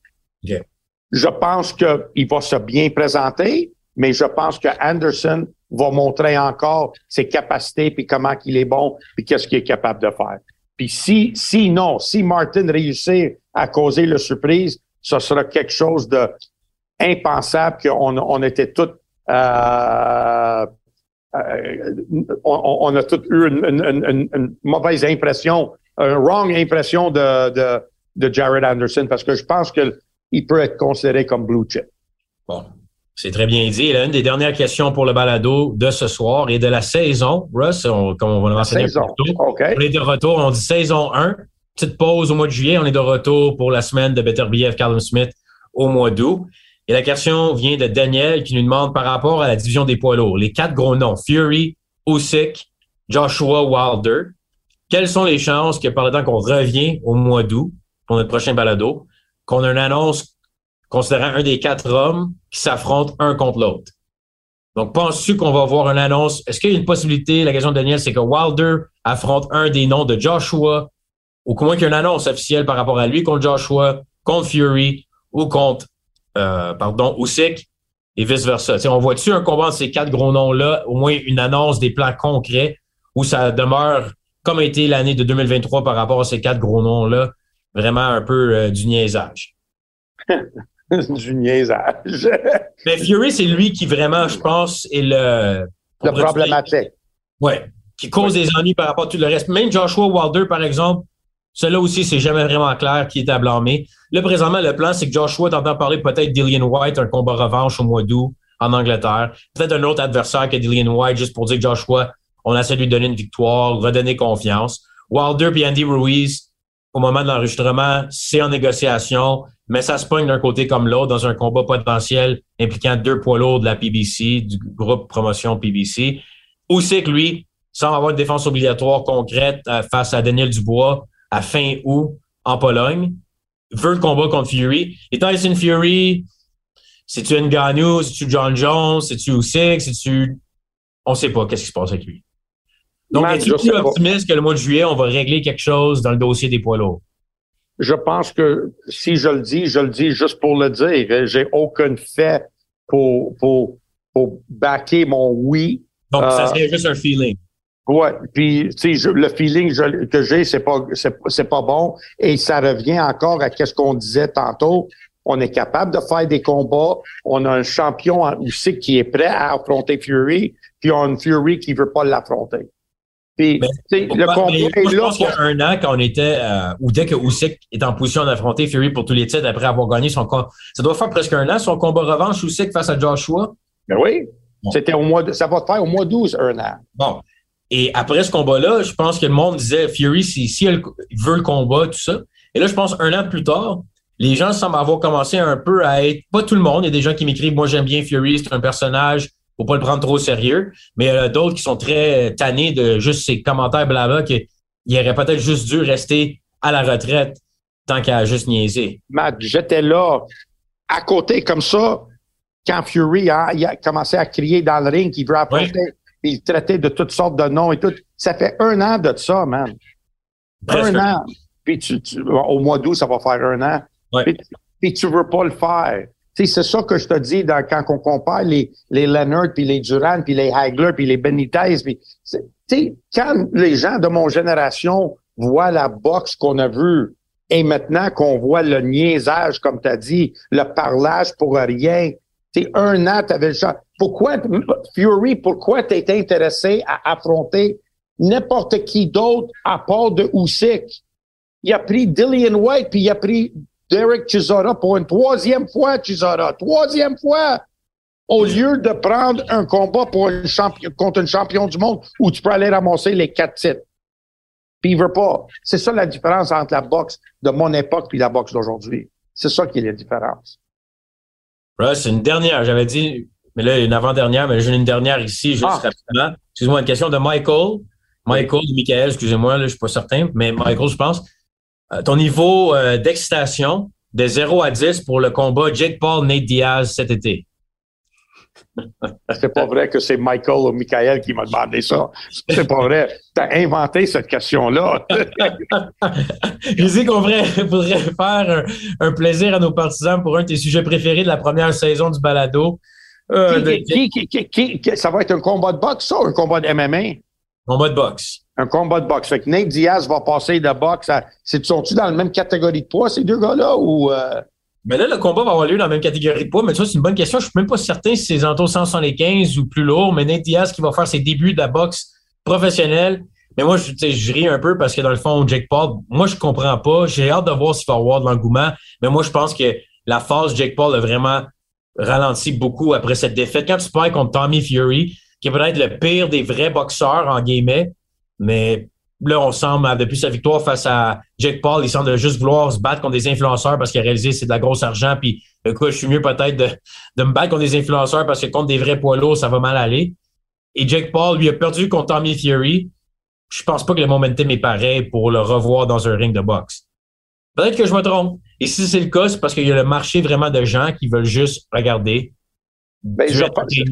Je pense qu'il va se bien présenter, mais je pense que Anderson va montrer encore ses capacités, puis comment qu'il est bon, puis qu'est-ce qu'il est capable de faire. Puis si, si non, si Martin réussit à causer la surprise, ce sera quelque chose de impensable qu'on on était tous euh, euh, on, a tous eu une, mauvaise impression, une wrong impression de, de, de Jared Anderson parce que je pense qu'il peut être considéré comme blue chip. Bon, c'est très bien dit. Et une des dernières questions pour le balado de ce soir et de la saison, Russ, on, comme on va le plus tôt. On est de retour, on dit saison 1. Petite pause au mois de juillet. On est de retour pour la semaine de Better BF Callum Smith au mois d'août. Et la question vient de Daniel qui nous demande par rapport à la division des poids lourds. Les quatre gros noms, Fury, Usyk, Joshua Wilder. quelles sont les chances que par le temps qu'on revient au mois d'août pour notre prochain balado, qu'on a une annonce considérant un des quatre hommes qui s'affrontent un contre l'autre? Donc, penses-tu qu'on va voir une annonce? Est-ce qu'il y a une possibilité, la question de Daniel, c'est que Wilder affronte un des noms de Joshua, ou comment qu'il y a une annonce officielle par rapport à lui contre Joshua, contre Fury, ou contre, euh, pardon, Usyk, et vice-versa? On voit-tu un combat de ces quatre gros noms-là, au moins une annonce des plans concrets, où ça demeure comme a été l'année de 2023 par rapport à ces quatre gros noms-là, vraiment un peu euh, du niaisage? [laughs] [laughs] du niaisage. Mais [laughs] Fury, c'est lui qui vraiment, je pense, est le... Le problématique. Oui, qui cause des ennuis par rapport à tout le reste. Même Joshua Wilder, par exemple, cela aussi, c'est jamais vraiment clair qui est à blâmer. Là, présentement, le plan, c'est que Joshua t'entend parler peut-être Dillian White, un combat revanche au mois d'août en Angleterre. Peut-être un autre adversaire que Dillian White, juste pour dire que Joshua on essaie de lui donner une victoire, redonner confiance. Wilder et Andy Ruiz, au moment de l'enregistrement, c'est en négociation, mais ça se pogne d'un côté comme l'autre dans un combat potentiel impliquant deux poids lourds de la PBC, du groupe promotion PBC. Aussi que lui, sans avoir une défense obligatoire concrète euh, face à Daniel Dubois à fin août en Pologne, veut le combat contre Fury. Et Tyson Fury, c'est-tu Ngannou, c'est-tu John Jones, c'est-tu Usyk, c'est-tu... On sait pas qu'est-ce qui se passe avec lui. Donc, es-tu plus optimiste que le mois de juillet, on va régler quelque chose dans le dossier des poids lourds? Je pense que si je le dis, je le dis juste pour le dire. J'ai aucun fait pour, pour, pour backer mon oui. Donc, ça euh, serait juste un feeling. Ouais, puis tu sais, le feeling que j'ai, c'est pas c'est pas bon et ça revient encore à ce qu'on disait tantôt. On est capable de faire des combats. On a un champion aussi qui est prêt à affronter Fury, puis on a une Fury qui veut pas l'affronter le combat est là. qu'il y a un an, quand on était, euh, ou dès que Usyk est en position d'affronter Fury pour tous les titres après avoir gagné son combat, ça doit faire presque un an son combat revanche Usyk face à Joshua. Ben oui. C'était au mois de, ça va faire au mois 12, un an. Bon. Et après ce combat-là, je pense que le monde disait Fury, si, si elle veut le combat, tout ça. Et là, je pense un an plus tard, les gens semblent avoir commencé un peu à être, pas tout le monde, il y a des gens qui m'écrivent, moi j'aime bien Fury, c'est un personnage, faut pas le prendre trop au sérieux. Mais il y a d'autres qui sont très tannés de juste ces commentaires blabla qu'il aurait peut-être juste dû rester à la retraite tant qu'à juste niaiser. Matt, j'étais là, à côté comme ça, quand Fury a, il a commencé à crier dans le ring qu'il veut affronter, il traitait de toutes sortes de noms et tout. Ça fait un an de ça, man. Un an. Puis au mois d'août, ça va faire un an. Puis, puis tu veux pas le faire c'est ça que je te dis dans, quand on compare les, les Leonard, puis les Duran, puis les Hagler, puis les Benitez. Puis, quand les gens de mon génération voient la boxe qu'on a vue et maintenant qu'on voit le niaisage, comme tu as dit, le parlage pour rien, c'est un an, tu avais le choix. Pourquoi, Fury, pourquoi tu été intéressé à affronter n'importe qui d'autre à part de Usyk? Il a pris Dillian White, puis il a pris Derek Chisora pour une troisième fois, Chisora, troisième fois, au lieu de prendre un combat pour une contre un champion du monde où tu peux aller ramasser les quatre titres. Puis il veut pas. C'est ça la différence entre la boxe de mon époque et la boxe d'aujourd'hui. C'est ça qui est la différence. c'est une dernière. J'avais dit, mais là, une avant-dernière, mais j'ai une dernière ici, juste ah. rapidement. Excuse-moi, une question de Michael. Michael, Michael, excusez-moi, là, je suis pas certain, mais Michael, je pense. Euh, ton niveau euh, d'excitation de 0 à 10 pour le combat Jake Paul Nate Diaz cet été? C'est pas vrai que c'est Michael ou Michael qui m'a demandé ça? C'est pas vrai. Tu as inventé cette question-là. Je dis qu'on pourrait faire un, plaisir à nos partisans pour un de tes sujets préférés de la première saison du balado. Euh, ça va être un combat de boxe, ça, ou un combat de MMA? Combat de boxe. Un combat de boxe. Fait que Nate Diaz va passer de boxe à. Sont-ils dans la même catégorie de poids, ces deux gars-là, ou. Euh? Mais là, le combat va avoir lieu dans la même catégorie de poids, mais ça, c'est une bonne question. Je suis même pas certain si c'est entre 175 ou plus lourd, mais Nate Diaz qui va faire ses débuts de la boxe professionnelle. Mais moi, je, je ris un peu parce que dans le fond, Jake Paul, moi, je comprends pas. J'ai hâte de voir s'il va avoir de l'engouement. Mais moi, je pense que la phase Jake Paul a vraiment ralenti beaucoup après cette défaite. Quand tu perds contre Tommy Fury, qui est peut-être le pire des vrais boxeurs en guillemets, mais là, on semble, depuis sa victoire face à Jake Paul, il semble juste vouloir se battre contre des influenceurs parce qu'il a réalisé que c'est de la grosse argent. Puis, écoute, je suis mieux peut-être de, de me battre contre des influenceurs parce que contre des vrais poids lourds, ça va mal aller. Et Jake Paul, lui, a perdu contre Tommy Fury. je pense pas que le momentum est pareil pour le revoir dans un ring de boxe. Peut-être que je me trompe. Et si c'est le cas, c'est parce qu'il y a le marché vraiment de gens qui veulent juste regarder. Ben, je, pense, je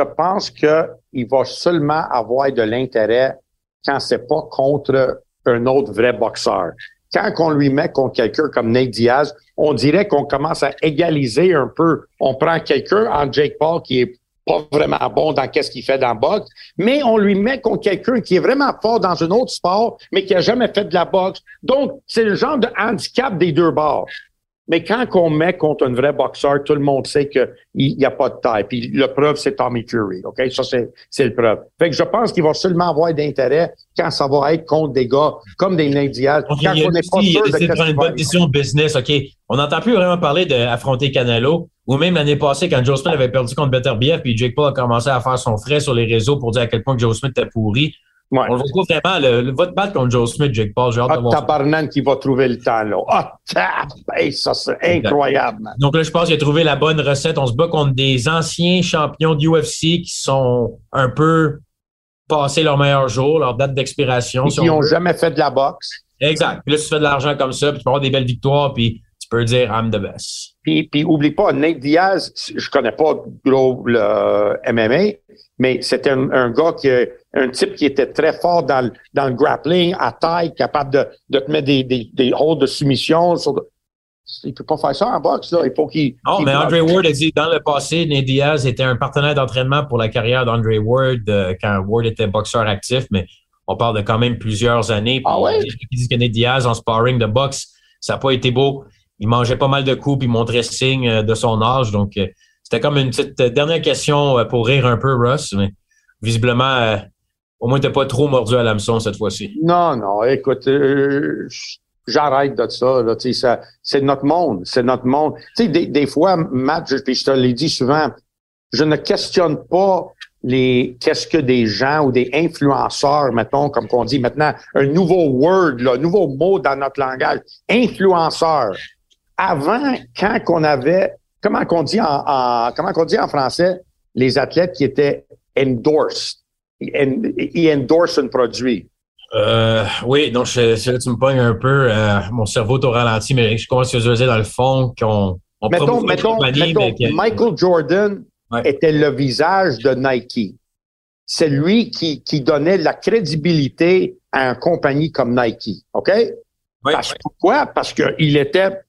pense qu'il va seulement avoir de l'intérêt quand c'est pas contre un autre vrai boxeur. Quand on lui met contre quelqu'un comme Nate Diaz, on dirait qu'on commence à égaliser un peu. On prend quelqu'un en Jake Paul qui est pas vraiment bon dans qu'est-ce qu'il fait dans boxe, mais on lui met contre quelqu'un qui est vraiment fort dans un autre sport, mais qui a jamais fait de la boxe. Donc, c'est le genre de handicap des deux bords. Mais quand on met contre un vrai boxeur, tout le monde sait qu'il n'y a pas de taille. Puis le preuve, c'est Tommy Fury. OK? Ça, c'est le preuve. Fait que je pense qu'il va seulement avoir d'intérêt quand ça va être contre des gars comme des Nate Diaz. Quand on n'est pas sûr de prendre une bonne décision business. OK? On n'entend plus vraiment parler d'affronter Canelo. Ou même l'année passée, quand Joe Smith avait perdu contre Beterbiev, puis Jake Paul a commencé à faire son frais sur les réseaux pour dire à quel point Joe Smith était pourri. Ouais. On le retrouve vraiment, le, le, votre battre contre Joe Smith, Jake Paul, j'ai hâte ah, de voir. qui va trouver le temps, là. Ah, ça, c'est incroyable. Man. Donc là, je pense qu'il a trouvé la bonne recette. On se bat contre des anciens champions du UFC qui sont un peu passés leur meilleur jour, leur date d'expiration. qui n'ont jamais fait de la boxe. Exact. Puis là, tu fais de l'argent comme ça, puis tu peux avoir des belles victoires, puis tu peux dire I'm the best. Puis, puis oublie pas, Nate Diaz, je connais pas gros le MMA, mais c'était un, gars qui un type qui était très fort dans, dans le grappling, à taille, capable de, de te mettre des, des, des holds de soumission. Sur, il peut pas faire ça en boxe, là. Il faut qu'il. Non, mais Andre Ward a dit dans le passé, Nate Diaz était un partenaire d'entraînement pour la carrière d'Andre Ward euh, quand Ward était boxeur actif, mais on parle de quand même plusieurs années. Ah ouais? Ils disent que Nate Diaz en sparring de boxe, ça n'a pas été beau. Il mangeait pas mal de coups, puis il montrait signe euh, de son âge. Donc, euh, c'était comme une petite dernière question pour rire un peu, Russ. Mais visiblement, au moins, t'es pas trop mordu à l'hameçon cette fois-ci. Non, non. Écoute, euh, j'arrête de ça. Ça c'est notre monde. C'est notre monde. Tu sais, des, des, fois, Matt, je, je te l'ai dit souvent, je ne questionne pas les qu'est-ce que des gens ou des influenceurs, mettons, comme qu'on dit maintenant, un nouveau word, un nouveau mot dans notre langage, influenceur. Avant, quand qu'on avait, comment qu'on dit en, en comment qu'on dit en français, les athlètes qui étaient endorsed il endorse un produit. Euh, oui, donc je, tu me pognes un peu. Euh, mon cerveau t'a ralenti, mais je commence à dire dans le fond qu'on on mettons, mettons, mettons Michael Jordan était le visage de Nike. C'est lui qui, qui donnait la crédibilité à une compagnie comme Nike. OK? Parce, pourquoi? Parce qu'il était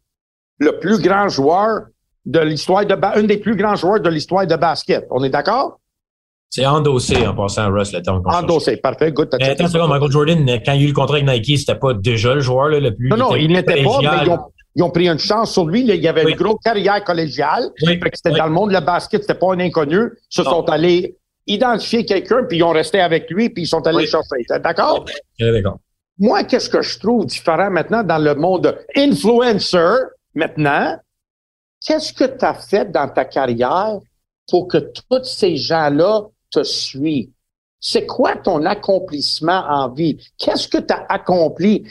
le plus grand joueur de l'histoire de un des plus grands joueurs de l'histoire de basket. On est d'accord? C'est endossé en passant à Russ le temps. Endossé, parfait. Good. Mais attends une Michael Jordan, quand il a eu le contrat avec Nike, c'était pas déjà le joueur là, le plus. Non, non, il n'était pas, mais ils ont, ils ont, pris une chance sur lui. Il y avait une grosse carrière collégiale. Oui. C'était dans le monde de la basket, c'était pas un inconnu. Ils se sont allés identifier quelqu'un, puis ils ont resté avec lui, puis ils sont allés chercher. D'accord? d'accord. Moi, qu'est-ce que je trouve différent maintenant dans le monde influencer, maintenant? Qu'est-ce que tu as fait dans ta carrière pour que tous ces gens-là te suit. C'est quoi ton accomplissement en vie? Qu'est-ce que tu as accompli?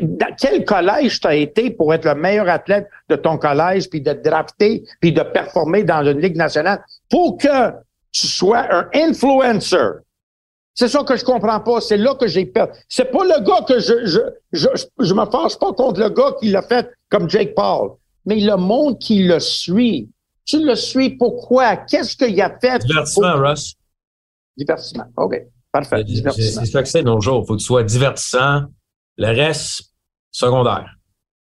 Dans quel collège tu as été pour être le meilleur athlète de ton collège, puis de drafter, puis de performer dans une ligue nationale? Pour que tu sois un influencer. C'est ça que je comprends pas. C'est là que j'ai peur. C'est pas le gars que je, je, je, je me fâche pas contre le gars qui l'a fait comme Jake Paul, mais le monde qui le suit. Tu le suis pourquoi? Qu'est-ce qu'il a fait? Divertissement, Russ. Divertissement. OK. Parfait. C'est ça que c'est nos jours. Il faut que tu sois divertissant. Le reste, secondaire.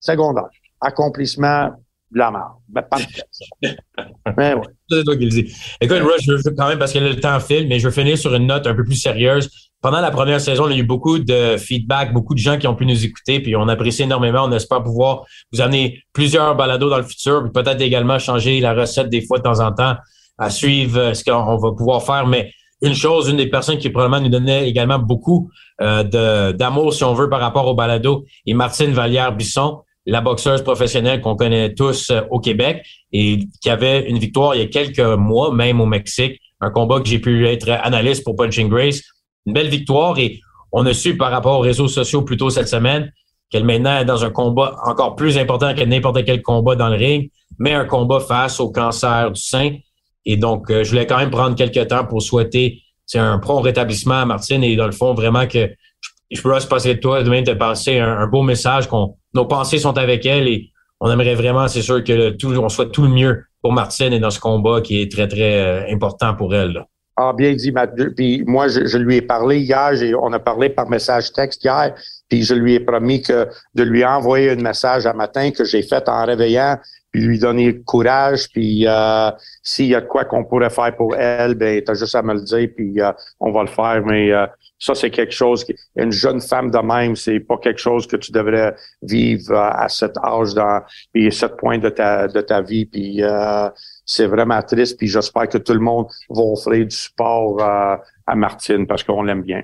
Secondaire. Accomplissement, de la mort. Ben, parfait. [laughs] ben, ouais. C'est toi qui le dis. Écoute, Russ, je veux quand même, parce que le temps file, mais je veux finir sur une note un peu plus sérieuse. Pendant la première saison, il y a eu beaucoup de feedback, beaucoup de gens qui ont pu nous écouter, puis on apprécie énormément. On espère pouvoir vous amener plusieurs balados dans le futur, puis peut-être également changer la recette des fois de temps en temps à suivre euh, ce qu'on va pouvoir faire. Mais une chose, une des personnes qui probablement nous donnait également beaucoup euh, d'amour, si on veut, par rapport au balado, est Martine Vallière-Bisson, la boxeuse professionnelle qu'on connaît tous euh, au Québec et qui avait une victoire il y a quelques mois, même au Mexique, un combat que j'ai pu être analyste pour Punching Grace. Une belle victoire et on a su par rapport aux réseaux sociaux plus tôt cette semaine qu'elle maintenant est dans un combat encore plus important que n'importe quel combat dans le ring, mais un combat face au cancer du sein et donc, euh, je voulais quand même prendre quelques temps pour souhaiter un prompt rétablissement à Martine et dans le fond, vraiment que je je peux passer de toi demain te passer un, beau message qu'on nos pensées sont avec elle et on aimerait vraiment, c'est sûr que tout, on souhaite tout le mieux pour Martine et dans ce combat qui est très très euh, important pour elle. Ah, bien dit, Mathieu. Puis moi, je, lui ai parlé hier, on a parlé par message texte hier, puis je lui ai promis que de lui envoyer un message un matin que j'ai fait en réveillant, puis lui donner courage, puis euh, s'il y a de quoi qu'on pourrait faire pour elle, ben t'as juste à me le dire, puis euh, on va le faire. Mais euh, ça, c'est quelque chose qui, une jeune femme de même, c'est pas quelque chose que tu devrais vivre à cet âge, dans, puis à ce point de ta de ta vie, puis c'est vraiment triste. Puis j'espère que tout le monde va offrir du support à Martine parce qu'on l'aime bien.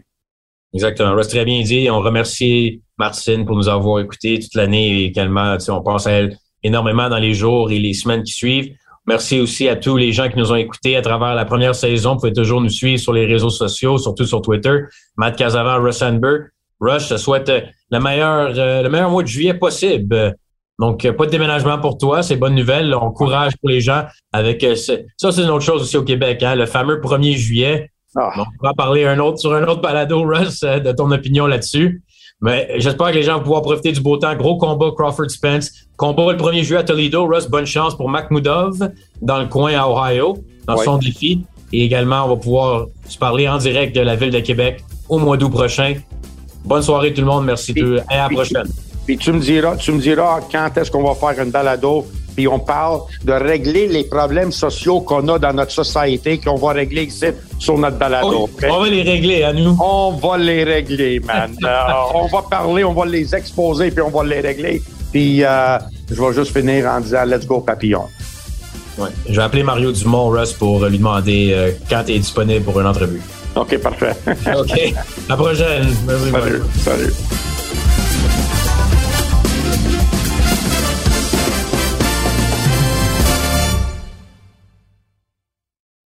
Exactement. Reste très bien dit. On remercie Martine pour nous avoir écoutés toute l'année également. on pense à elle énormément dans les jours et les semaines qui suivent. Merci aussi à tous les gens qui nous ont écoutés à travers la première saison. Vous pouvez toujours nous suivre sur les réseaux sociaux, surtout sur Twitter. Matt Casavant, Russ Amber. Rush, je te souhaite euh, le meilleur, euh, le meilleur mois de juillet possible. Donc, euh, pas de déménagement pour toi, c'est bonne nouvelle. On courage pour les gens avec ça, c'est une autre chose aussi au Québec, hein, le fameux 1er juillet. Ah. on va parler un autre, sur un autre balado, Russ, de ton opinion là-dessus. Mais j'espère que les gens vont pouvoir profiter du beau temps. Gros combat Crawford Spence. Combat le 1er juillet à Toledo. Russ, bonne chance pour Makhmoudov dans le coin à Ohio, dans son défi. Et également, on va pouvoir se parler en direct de la ville de Québec au mois d'août prochain. Bonne soirée tout le monde. Merci. Et à la prochaine. Puis tu me diras, tu me diras quand est-ce qu'on va faire une balado puis on parle de régler les problèmes sociaux qu'on a dans notre société, qu'on va régler ici sur notre balado. On va les régler à nous. On va les régler, man. [laughs] Euh, on va parler, on va les exposer, puis on va les régler. Puis euh, je vais juste finir en disant Let's go, papillon. Ouais. Je vais appeler Mario Dumont, Russ, pour lui demander euh, quand tu es disponible pour une entrevue. OK, parfait. [laughs] OK. À la prochaine. Salut. Salut.